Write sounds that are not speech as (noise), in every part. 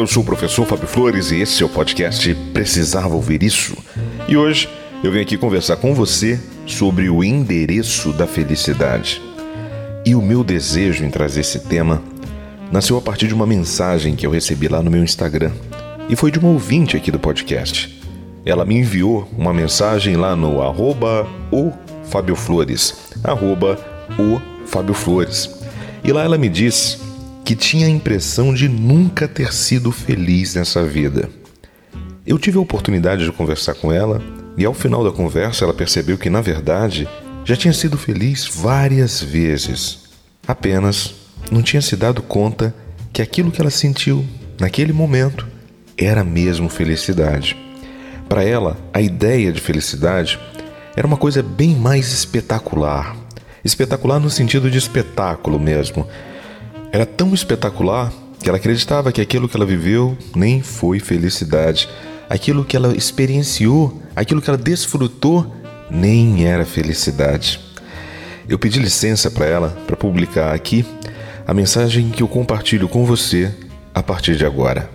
Eu sou o professor Fábio Flores e esse é o podcast Precisava Ouvir Isso. E hoje eu venho aqui conversar com você sobre o endereço da felicidade. E o meu desejo em trazer esse tema nasceu a partir de uma mensagem que eu recebi lá no meu Instagram. E foi de uma ouvinte aqui do podcast. Ela me enviou uma mensagem lá no arroba o Fábio Flores, arroba o Fábio Flores. E lá ela me disse que tinha a impressão de nunca ter sido feliz nessa vida. Eu tive a oportunidade de conversar com ela e ao final da conversa ela percebeu que, na verdade, já tinha sido feliz várias vezes. Apenas não tinha se dado conta que aquilo que ela sentiu naquele momento era mesmo felicidade. Para ela, a ideia de felicidade era uma coisa bem mais espetacular. Espetacular no sentido de espetáculo mesmo, era tão espetacular que ela acreditava que aquilo que ela viveu nem foi felicidade. Aquilo que ela experienciou, aquilo que ela desfrutou, nem era felicidade. Eu pedi licença para ela para publicar aqui a mensagem que eu compartilho com você a partir de agora.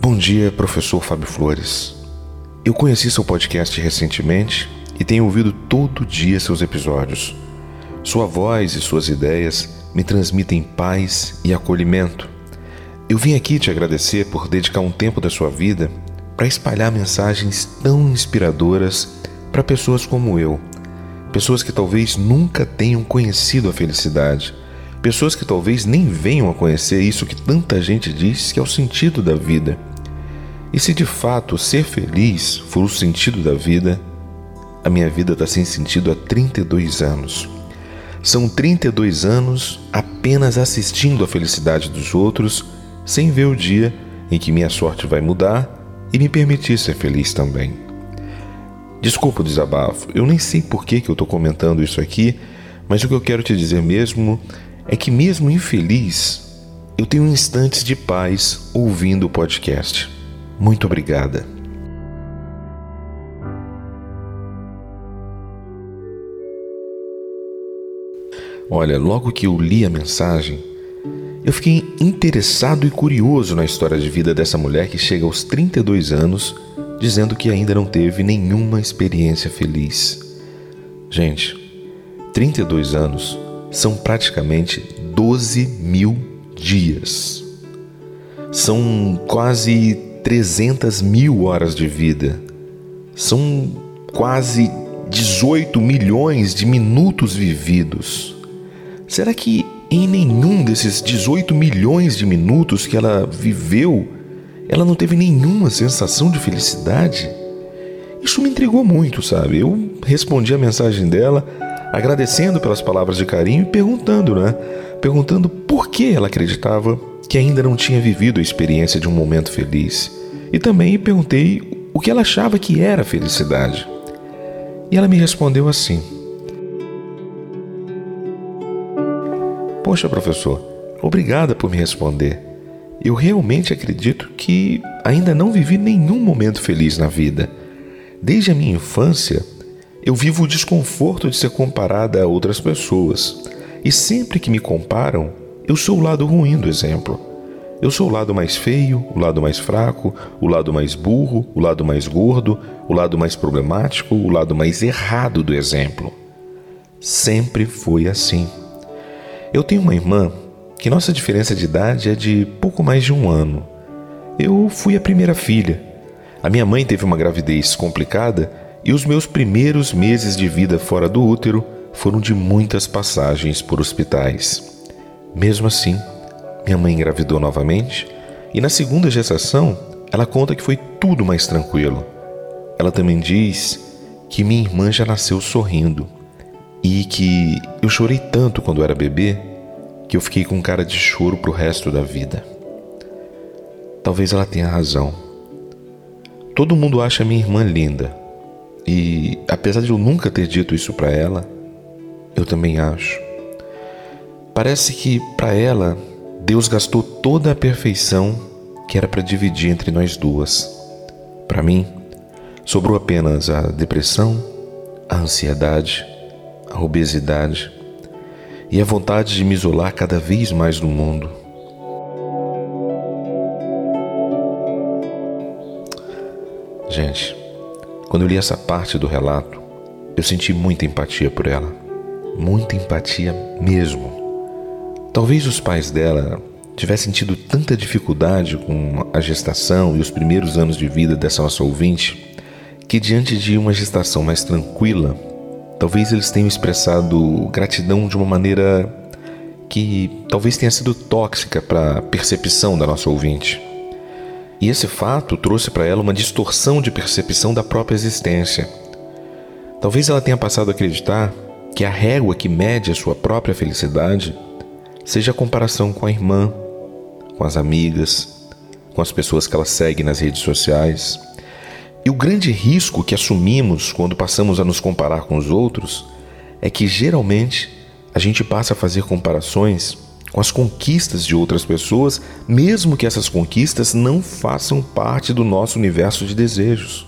Bom dia, professor Fábio Flores. Eu conheci seu podcast recentemente e tenho ouvido todo dia seus episódios. Sua voz e suas ideias me transmitem paz e acolhimento. Eu vim aqui te agradecer por dedicar um tempo da sua vida para espalhar mensagens tão inspiradoras para pessoas como eu, pessoas que talvez nunca tenham conhecido a felicidade, pessoas que talvez nem venham a conhecer isso que tanta gente diz que é o sentido da vida. E se de fato ser feliz for o sentido da vida, a minha vida está sem sentido há 32 anos. São 32 anos apenas assistindo à felicidade dos outros, sem ver o dia em que minha sorte vai mudar e me permitir ser feliz também. Desculpa o desabafo, eu nem sei por que, que eu estou comentando isso aqui, mas o que eu quero te dizer mesmo é que, mesmo infeliz, eu tenho instantes de paz ouvindo o podcast. Muito obrigada. Olha, logo que eu li a mensagem, eu fiquei interessado e curioso na história de vida dessa mulher que chega aos 32 anos dizendo que ainda não teve nenhuma experiência feliz. Gente, 32 anos são praticamente 12 mil dias. São quase 300 mil horas de vida. São quase 18 milhões de minutos vividos. Será que em nenhum desses 18 milhões de minutos que ela viveu, ela não teve nenhuma sensação de felicidade? Isso me intrigou muito, sabe? Eu respondi a mensagem dela, agradecendo pelas palavras de carinho e perguntando, né? Perguntando por que ela acreditava que ainda não tinha vivido a experiência de um momento feliz. E também perguntei o que ela achava que era felicidade. E ela me respondeu assim: Poxa, professor, obrigada por me responder. Eu realmente acredito que ainda não vivi nenhum momento feliz na vida. Desde a minha infância, eu vivo o desconforto de ser comparada a outras pessoas. E sempre que me comparam, eu sou o lado ruim do exemplo. Eu sou o lado mais feio, o lado mais fraco, o lado mais burro, o lado mais gordo, o lado mais problemático, o lado mais errado do exemplo. Sempre foi assim. Eu tenho uma irmã que nossa diferença de idade é de pouco mais de um ano. Eu fui a primeira filha. A minha mãe teve uma gravidez complicada e os meus primeiros meses de vida fora do útero foram de muitas passagens por hospitais. Mesmo assim, minha mãe engravidou novamente e na segunda gestação ela conta que foi tudo mais tranquilo. Ela também diz que minha irmã já nasceu sorrindo e que eu chorei tanto quando era bebê que eu fiquei com cara de choro pro resto da vida. Talvez ela tenha razão. Todo mundo acha minha irmã linda. E apesar de eu nunca ter dito isso para ela, eu também acho. Parece que para ela Deus gastou toda a perfeição que era para dividir entre nós duas. Para mim, sobrou apenas a depressão, a ansiedade, a obesidade e a vontade de me isolar cada vez mais do mundo. Gente, quando eu li essa parte do relato, eu senti muita empatia por ela. Muita empatia mesmo. Talvez os pais dela tivessem tido tanta dificuldade com a gestação e os primeiros anos de vida dessa nossa ouvinte, que diante de uma gestação mais tranquila, talvez eles tenham expressado gratidão de uma maneira que talvez tenha sido tóxica para a percepção da nossa ouvinte. E esse fato trouxe para ela uma distorção de percepção da própria existência. Talvez ela tenha passado a acreditar que a régua que mede a sua própria felicidade seja a comparação com a irmã, com as amigas, com as pessoas que ela segue nas redes sociais. E o grande risco que assumimos quando passamos a nos comparar com os outros é que geralmente a gente passa a fazer comparações com as conquistas de outras pessoas, mesmo que essas conquistas não façam parte do nosso universo de desejos.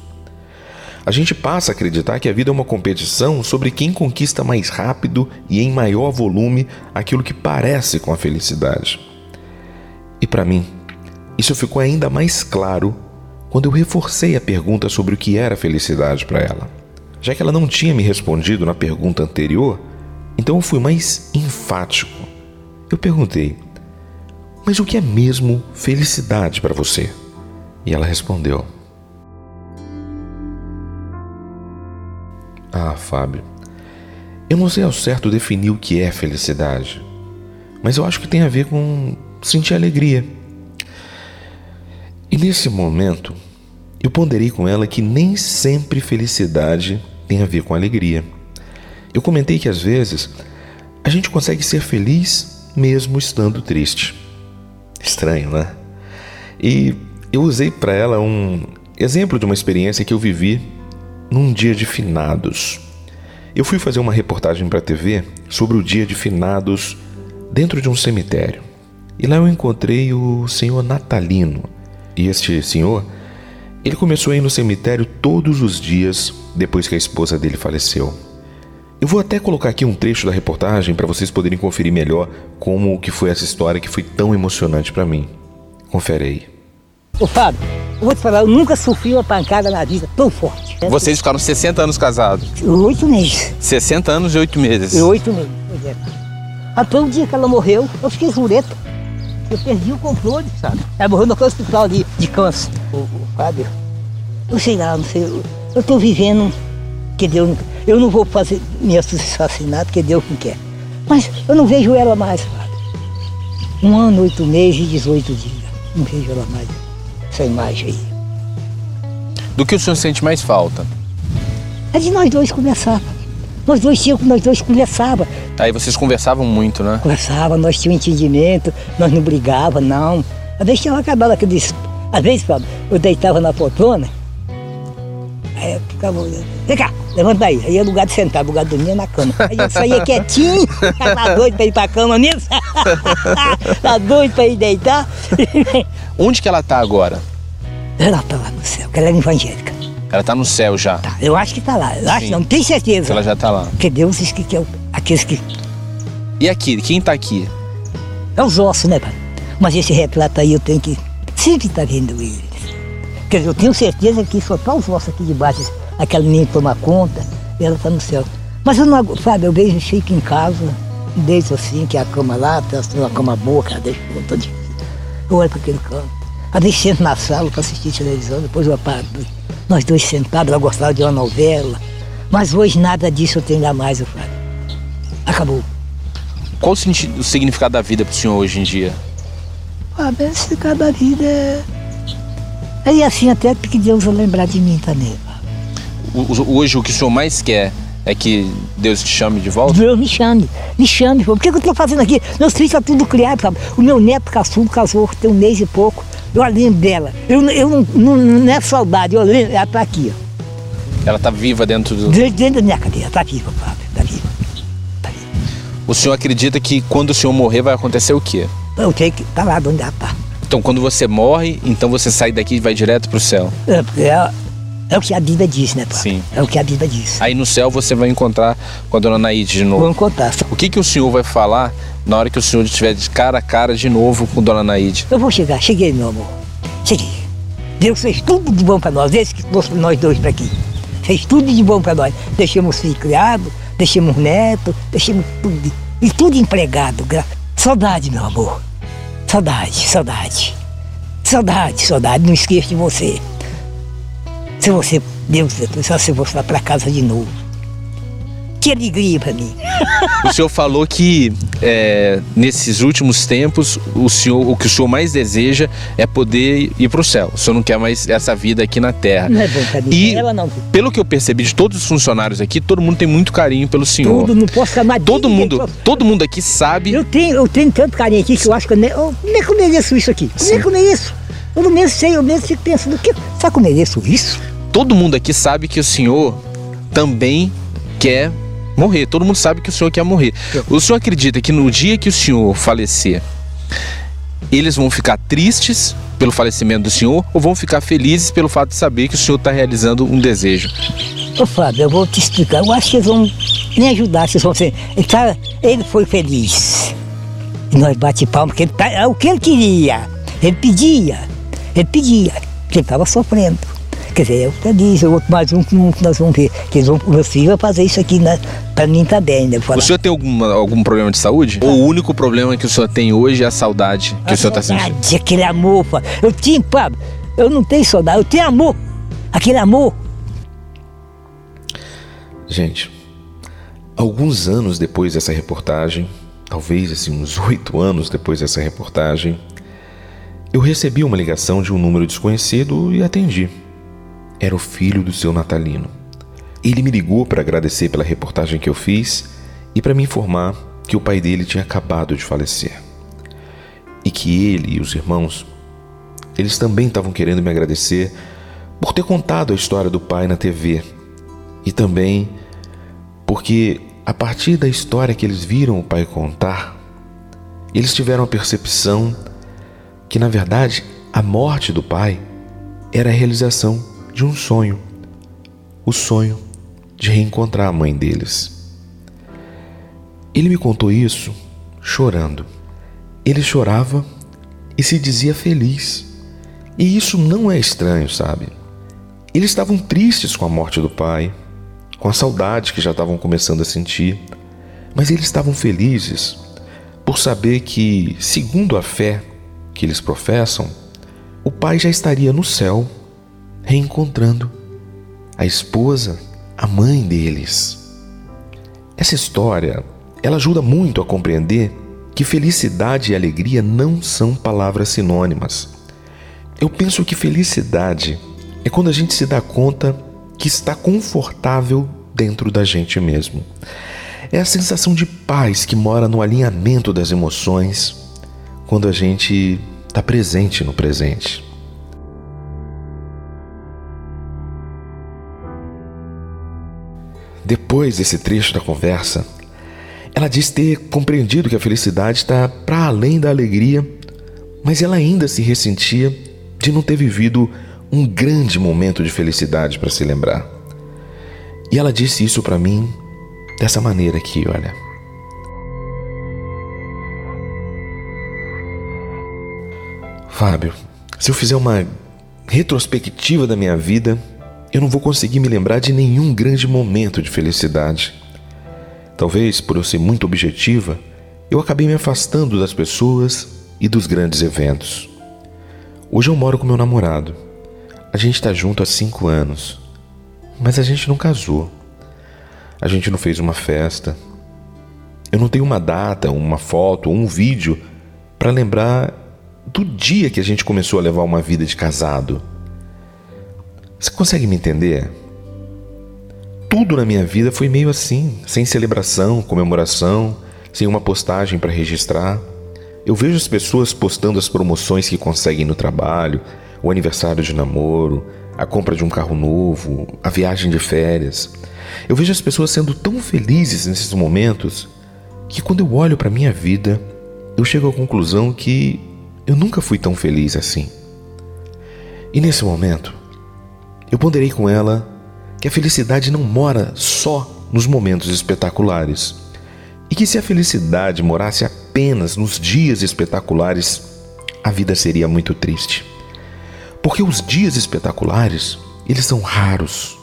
A gente passa a acreditar que a vida é uma competição sobre quem conquista mais rápido e em maior volume aquilo que parece com a felicidade. E para mim, isso ficou ainda mais claro quando eu reforcei a pergunta sobre o que era felicidade para ela. Já que ela não tinha me respondido na pergunta anterior, então eu fui mais enfático. Eu perguntei: Mas o que é mesmo felicidade para você? E ela respondeu: Ah, Fábio, eu não sei ao certo definir o que é felicidade, mas eu acho que tem a ver com sentir alegria. E nesse momento, eu ponderei com ela que nem sempre felicidade tem a ver com alegria. Eu comentei que às vezes a gente consegue ser feliz mesmo estando triste. Estranho, né? E eu usei para ela um exemplo de uma experiência que eu vivi num dia de finados. Eu fui fazer uma reportagem para a TV sobre o dia de finados dentro de um cemitério. E lá eu encontrei o senhor Natalino. E este senhor, ele começou a ir no cemitério todos os dias depois que a esposa dele faleceu. Eu vou até colocar aqui um trecho da reportagem para vocês poderem conferir melhor como que foi essa história que foi tão emocionante para mim. Confere aí. Ô Fábio, eu vou te falar, eu nunca sofri uma pancada na vida tão forte. Vocês ficaram 60 anos casados? Oito meses. 60 anos e oito meses. E oito meses, pois é. Até o dia que ela morreu, eu fiquei jureta. Eu perdi o controle, sabe? Ela morreu no hospital ali de câncer. O, o Fábio, eu sei lá, não sei. Eu, eu tô vivendo que Deus. Eu não vou fazer me assassinar porque Deus não quer. Mas eu não vejo ela mais, Fábio. Um ano, oito meses e 18 dias. Não vejo ela mais essa imagem aí. Do que o senhor sente mais falta? É de nós dois conversar. Nós dois tínhamos, nós dois conversava. Aí vocês conversavam muito, né? Conversava, nós tínhamos entendimento, nós não brigava, não. Às vezes tinha que disse. Às vezes, Fábio, eu deitava na poltrona, aí eu ficava olhando. Vem cá, levanta aí. Aí é lugar de sentar, lugar de dormir na cama. Aí eu saía quietinho, (laughs) tá doido pra ir pra cama nisso? (laughs) tá doido pra ir deitar? Onde que ela tá agora? Ela tá lá no céu, porque ela é evangélica. Ela tá no céu já. Tá, eu acho que tá lá. Eu acho, Sim. não tenho certeza. Ela já tá lá. Porque Deus diz que, que é o- aqueles que. E aqui, quem tá aqui? É os ossos, né, pai? Mas esse retrato aí eu tenho que sempre estar vendo eles. Quer dizer, eu tenho certeza que só tá os ossos aqui de baixo, aquela menina toma conta, e ela tá no céu. Mas eu não, sabe, eu vejo fico em casa, deixo assim, que a cama lá, tá uma cama boa, cara, dia. Eu olho para aquele canto. Às vezes sento na sala para assistir televisão, depois eu apago. Nós dois sentados, ela gostava de uma novela. Mas hoje nada disso eu tenho ainda mais, eu falo. Acabou. Qual o, o significado da vida pro senhor hoje em dia? A bênção cada vida é. É assim até porque Deus vai lembrar de mim também. O- o- hoje o que o senhor mais quer é que Deus te chame de volta? Deus me chame, me chame. Por que, que eu estou fazendo aqui? Meus filhos estão tudo criados, sabe? O meu neto caçulo casou tem um mês e pouco. Eu lembro dela. Eu, eu não, não, não é saudade, eu lembro, ela está aqui. Ó. Ela está viva dentro do. Dentro da minha cadeira, está viva, Fábio, está viva. Tá viva. O senhor acredita que quando o senhor morrer vai acontecer o quê? Eu tenho que estar lá onde ela está. Então, quando você morre, então você sai daqui e vai direto para o céu. É, é, é, o que a Bíblia diz, né, Fábio? Sim. É o que a Bíblia diz. Aí no céu você vai encontrar com a dona Naide de novo. Vou encontrar. O que, que o senhor vai falar na hora que o senhor estiver de cara a cara de novo com dona Naide? Eu vou chegar, cheguei, meu amor. Cheguei. Deus fez tudo de bom para nós, desde que trouxe nós dois para aqui. Fez tudo de bom para nós. Deixamos filho criado, deixamos neto, deixamos tudo. E tudo empregado. Saudade, meu amor. Saudade, saudade. Saudade, saudade. Não esqueça de você. Se você, Deus, só se você para casa de novo. Que alegria para mim. O senhor falou que é, nesses últimos tempos o senhor, o que o senhor mais deseja é poder ir para o céu. O senhor não quer mais essa vida aqui na Terra. Não é bom pra mim. E Ela não. pelo que eu percebi de todos os funcionários aqui, todo mundo tem muito carinho pelo senhor. Tudo, não posso chamar Todo mundo, posso- todo mundo aqui sabe. Eu tenho, eu tenho tanto carinho aqui que eu acho que eu nem, eu, nem que eu mereço isso aqui. Nem que eu mereço. Eu não mereço, sei, eu mesmo fico pensando, que, será que eu mereço isso? Todo mundo aqui sabe que o senhor também quer morrer. Todo mundo sabe que o senhor quer morrer. O senhor acredita que no dia que o senhor falecer, eles vão ficar tristes pelo falecimento do senhor ou vão ficar felizes pelo fato de saber que o senhor está realizando um desejo? Ô Fábio, eu vou te explicar. Eu acho que eles vão me ajudar. Vocês vão ser. Ele, tá, ele foi feliz. E nós bate palma, porque ele tá, é o que ele queria. Ele pedia. Ele pedia. Porque ele estava sofrendo. Quer dizer, eu até disse, eu outro mais um que não- que nós vamos ver. Que eles vão, o meu filho vai fazer isso aqui né, para mim também. Né? O senhor tem alguma, algum problema de saúde? Ou o único problema que o senhor tem hoje é a saudade que o senhor está sentindo? Saudade, aquele amor. Eu tinha, Fábio, eu não tenho saudade, eu tenho amor. Aquele amor. Gente, alguns anos depois dessa reportagem, talvez assim uns (laughs) oito anos depois dessa reportagem, eu recebi uma ligação de um número desconhecido e atendi. Era o filho do seu Natalino. Ele me ligou para agradecer pela reportagem que eu fiz e para me informar que o pai dele tinha acabado de falecer. E que ele e os irmãos, eles também estavam querendo me agradecer por ter contado a história do pai na TV e também porque a partir da história que eles viram o pai contar, eles tiveram a percepção que na verdade a morte do pai era a realização de um sonho, o sonho de reencontrar a mãe deles. Ele me contou isso chorando. Ele chorava e se dizia feliz. E isso não é estranho, sabe? Eles estavam tristes com a morte do pai, com a saudade que já estavam começando a sentir, mas eles estavam felizes por saber que, segundo a fé que eles professam, o pai já estaria no céu, reencontrando a esposa, a mãe deles. Essa história, ela ajuda muito a compreender que felicidade e alegria não são palavras sinônimas. Eu penso que felicidade é quando a gente se dá conta que está confortável dentro da gente mesmo. É a sensação de paz que mora no alinhamento das emoções quando a gente está presente no presente. Depois desse trecho da conversa, ela diz ter compreendido que a felicidade está para além da alegria, mas ela ainda se ressentia de não ter vivido um grande momento de felicidade para se lembrar. E ela disse isso para mim dessa maneira aqui, olha. Fábio, se eu fizer uma retrospectiva da minha vida, eu não vou conseguir me lembrar de nenhum grande momento de felicidade. Talvez por eu ser muito objetiva, eu acabei me afastando das pessoas e dos grandes eventos. Hoje eu moro com meu namorado. A gente está junto há cinco anos, mas a gente não casou. A gente não fez uma festa. Eu não tenho uma data, uma foto, um vídeo para lembrar do dia que a gente começou a levar uma vida de casado. Você consegue me entender? tudo na minha vida foi meio assim, sem celebração, comemoração, sem uma postagem para registrar. Eu vejo as pessoas postando as promoções que conseguem no trabalho, o aniversário de namoro, a compra de um carro novo, a viagem de férias. Eu vejo as pessoas sendo tão felizes nesses momentos que quando eu olho para minha vida, eu chego à conclusão que eu nunca fui tão feliz assim. E nesse momento, eu ponderei com ela que a felicidade não mora só nos momentos espetaculares. E que se a felicidade morasse apenas nos dias espetaculares, a vida seria muito triste. Porque os dias espetaculares, eles são raros.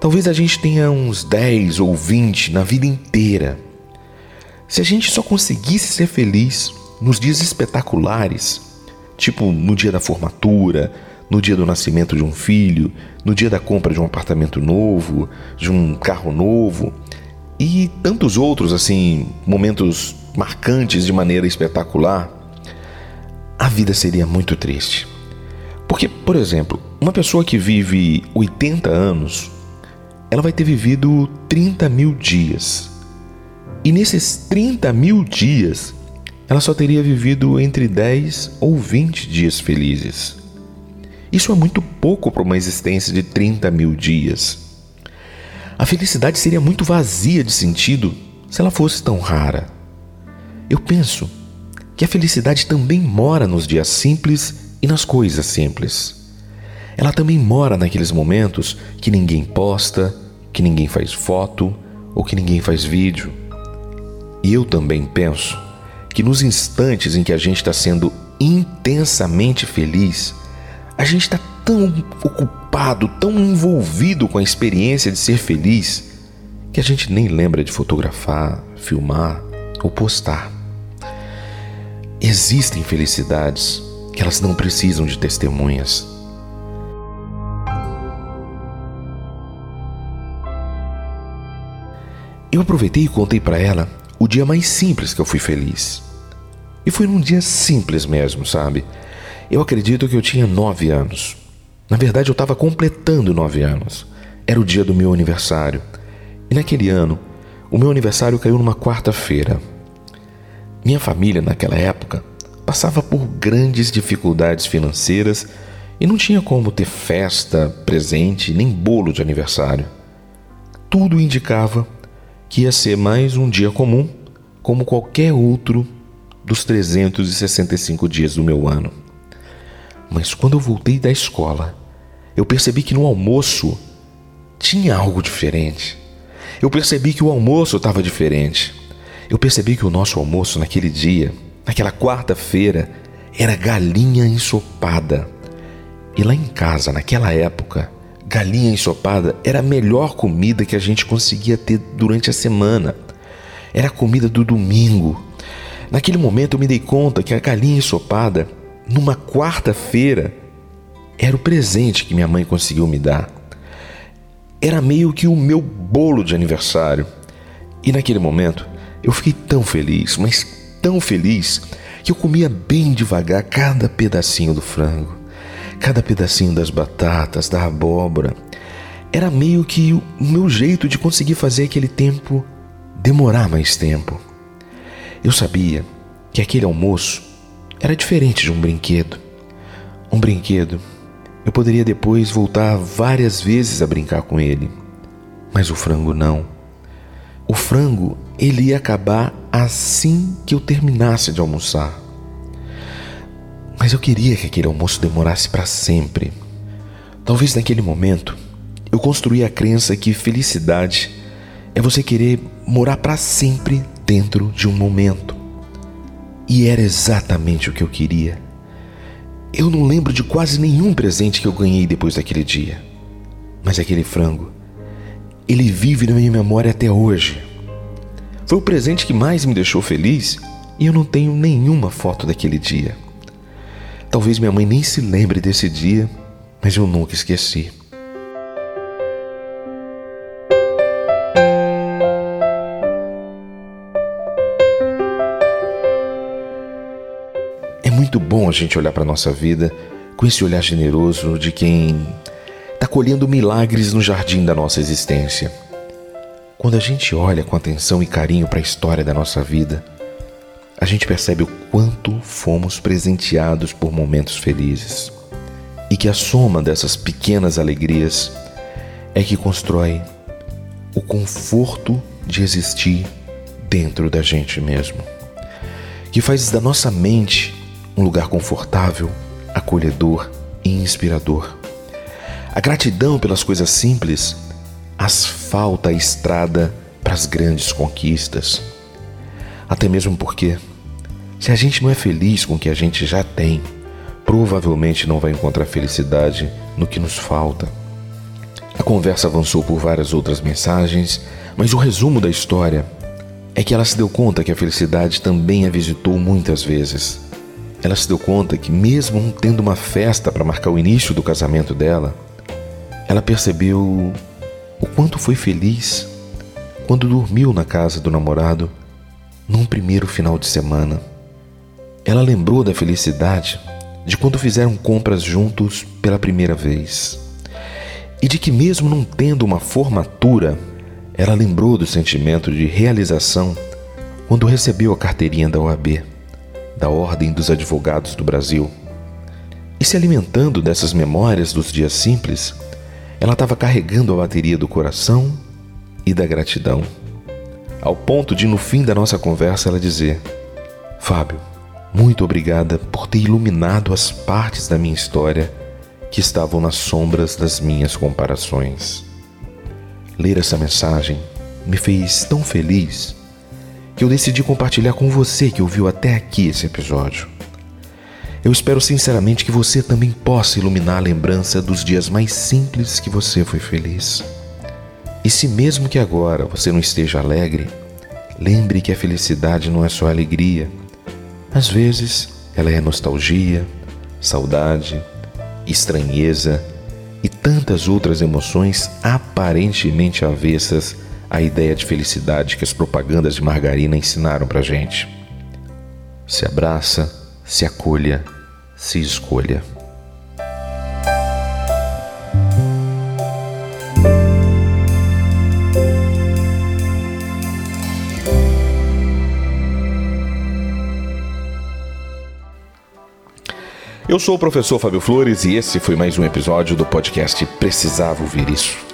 Talvez a gente tenha uns 10 ou 20 na vida inteira. Se a gente só conseguisse ser feliz nos dias espetaculares, tipo no dia da formatura, no dia do nascimento de um filho, no dia da compra de um apartamento novo, de um carro novo e tantos outros assim, momentos marcantes de maneira espetacular, a vida seria muito triste. Porque, por exemplo, uma pessoa que vive 80 anos, ela vai ter vivido 30 mil dias. E nesses 30 mil dias, ela só teria vivido entre 10 ou 20 dias felizes. Isso é muito pouco para uma existência de 30 mil dias. A felicidade seria muito vazia de sentido se ela fosse tão rara. Eu penso que a felicidade também mora nos dias simples e nas coisas simples. Ela também mora naqueles momentos que ninguém posta, que ninguém faz foto ou que ninguém faz vídeo. E eu também penso que nos instantes em que a gente está sendo intensamente feliz, a gente está tão ocupado, tão envolvido com a experiência de ser feliz, que a gente nem lembra de fotografar, filmar ou postar. Existem felicidades que elas não precisam de testemunhas. Eu aproveitei e contei para ela o dia mais simples que eu fui feliz. E foi num dia simples mesmo, sabe? Eu acredito que eu tinha nove anos. Na verdade, eu estava completando nove anos. Era o dia do meu aniversário. E naquele ano, o meu aniversário caiu numa quarta-feira. Minha família, naquela época, passava por grandes dificuldades financeiras e não tinha como ter festa, presente, nem bolo de aniversário. Tudo indicava que ia ser mais um dia comum, como qualquer outro dos 365 dias do meu ano. Mas quando eu voltei da escola, eu percebi que no almoço tinha algo diferente. Eu percebi que o almoço estava diferente. Eu percebi que o nosso almoço naquele dia, naquela quarta-feira, era galinha ensopada. E lá em casa, naquela época, galinha ensopada era a melhor comida que a gente conseguia ter durante a semana. Era a comida do domingo. Naquele momento eu me dei conta que a galinha ensopada numa quarta-feira, era o presente que minha mãe conseguiu me dar. Era meio que o meu bolo de aniversário. E naquele momento, eu fiquei tão feliz, mas tão feliz, que eu comia bem devagar cada pedacinho do frango, cada pedacinho das batatas, da abóbora. Era meio que o meu jeito de conseguir fazer aquele tempo demorar mais tempo. Eu sabia que aquele almoço era diferente de um brinquedo. Um brinquedo, eu poderia depois voltar várias vezes a brincar com ele, mas o frango não. O frango, ele ia acabar assim que eu terminasse de almoçar. Mas eu queria que aquele almoço demorasse para sempre. Talvez naquele momento eu construí a crença que felicidade é você querer morar para sempre dentro de um momento. E era exatamente o que eu queria. Eu não lembro de quase nenhum presente que eu ganhei depois daquele dia. Mas aquele frango, ele vive na minha memória até hoje. Foi o presente que mais me deixou feliz e eu não tenho nenhuma foto daquele dia. Talvez minha mãe nem se lembre desse dia, mas eu nunca esqueci. Muito bom a gente olhar para a nossa vida com esse olhar generoso de quem está colhendo milagres no jardim da nossa existência. Quando a gente olha com atenção e carinho para a história da nossa vida, a gente percebe o quanto fomos presenteados por momentos felizes e que a soma dessas pequenas alegrias é que constrói o conforto de existir dentro da gente mesmo, que faz da nossa mente um lugar confortável, acolhedor e inspirador. A gratidão pelas coisas simples asfalta a estrada para as grandes conquistas. Até mesmo porque, se a gente não é feliz com o que a gente já tem, provavelmente não vai encontrar felicidade no que nos falta. A conversa avançou por várias outras mensagens, mas o resumo da história é que ela se deu conta que a felicidade também a visitou muitas vezes. Ela se deu conta que, mesmo tendo uma festa para marcar o início do casamento dela, ela percebeu o quanto foi feliz quando dormiu na casa do namorado num primeiro final de semana. Ela lembrou da felicidade de quando fizeram compras juntos pela primeira vez. E de que, mesmo não tendo uma formatura, ela lembrou do sentimento de realização quando recebeu a carteirinha da OAB, da Ordem dos Advogados do Brasil. E se alimentando dessas memórias dos dias simples, ela estava carregando a bateria do coração e da gratidão, ao ponto de, no fim da nossa conversa, ela dizer: Fábio, muito obrigada por ter iluminado as partes da minha história que estavam nas sombras das minhas comparações. Ler essa mensagem me fez tão feliz que eu decidi compartilhar com você que ouviu até aqui esse episódio. Eu espero sinceramente que você também possa iluminar a lembrança dos dias mais simples que você foi feliz. E se mesmo que agora você não esteja alegre, lembre que a felicidade não é só alegria às vezes, ela é nostalgia, saudade, estranheza e tantas outras emoções aparentemente avessas à ideia de felicidade que as propagandas de margarina ensinaram pra gente. Se abraça, se acolha, se escolha. Eu sou o professor Fábio Flores e esse foi mais um episódio do podcast Precisava Ouvir Isso.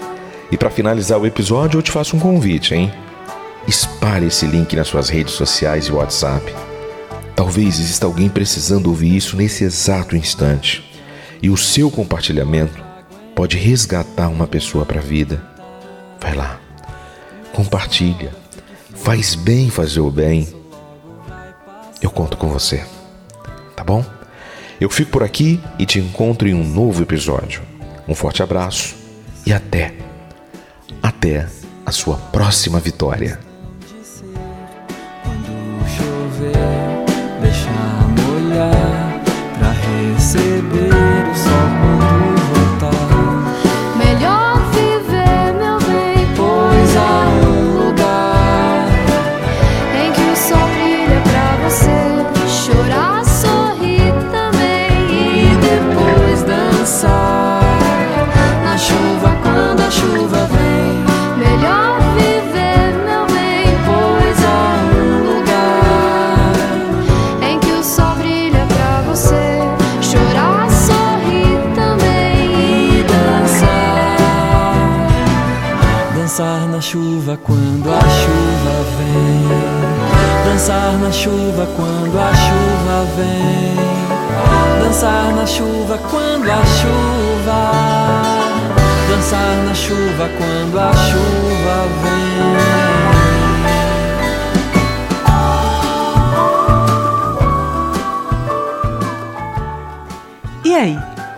E para finalizar o episódio, eu te faço um convite, hein? Espalhe esse link nas suas redes sociais e WhatsApp. Talvez exista alguém precisando ouvir isso nesse exato instante. E o seu compartilhamento pode resgatar uma pessoa para a vida. Vai lá, compartilha. Faz bem fazer o bem. Eu conto com você. Tá bom? Eu fico por aqui e te encontro em um novo episódio. Um forte abraço e até, até a sua próxima vitória.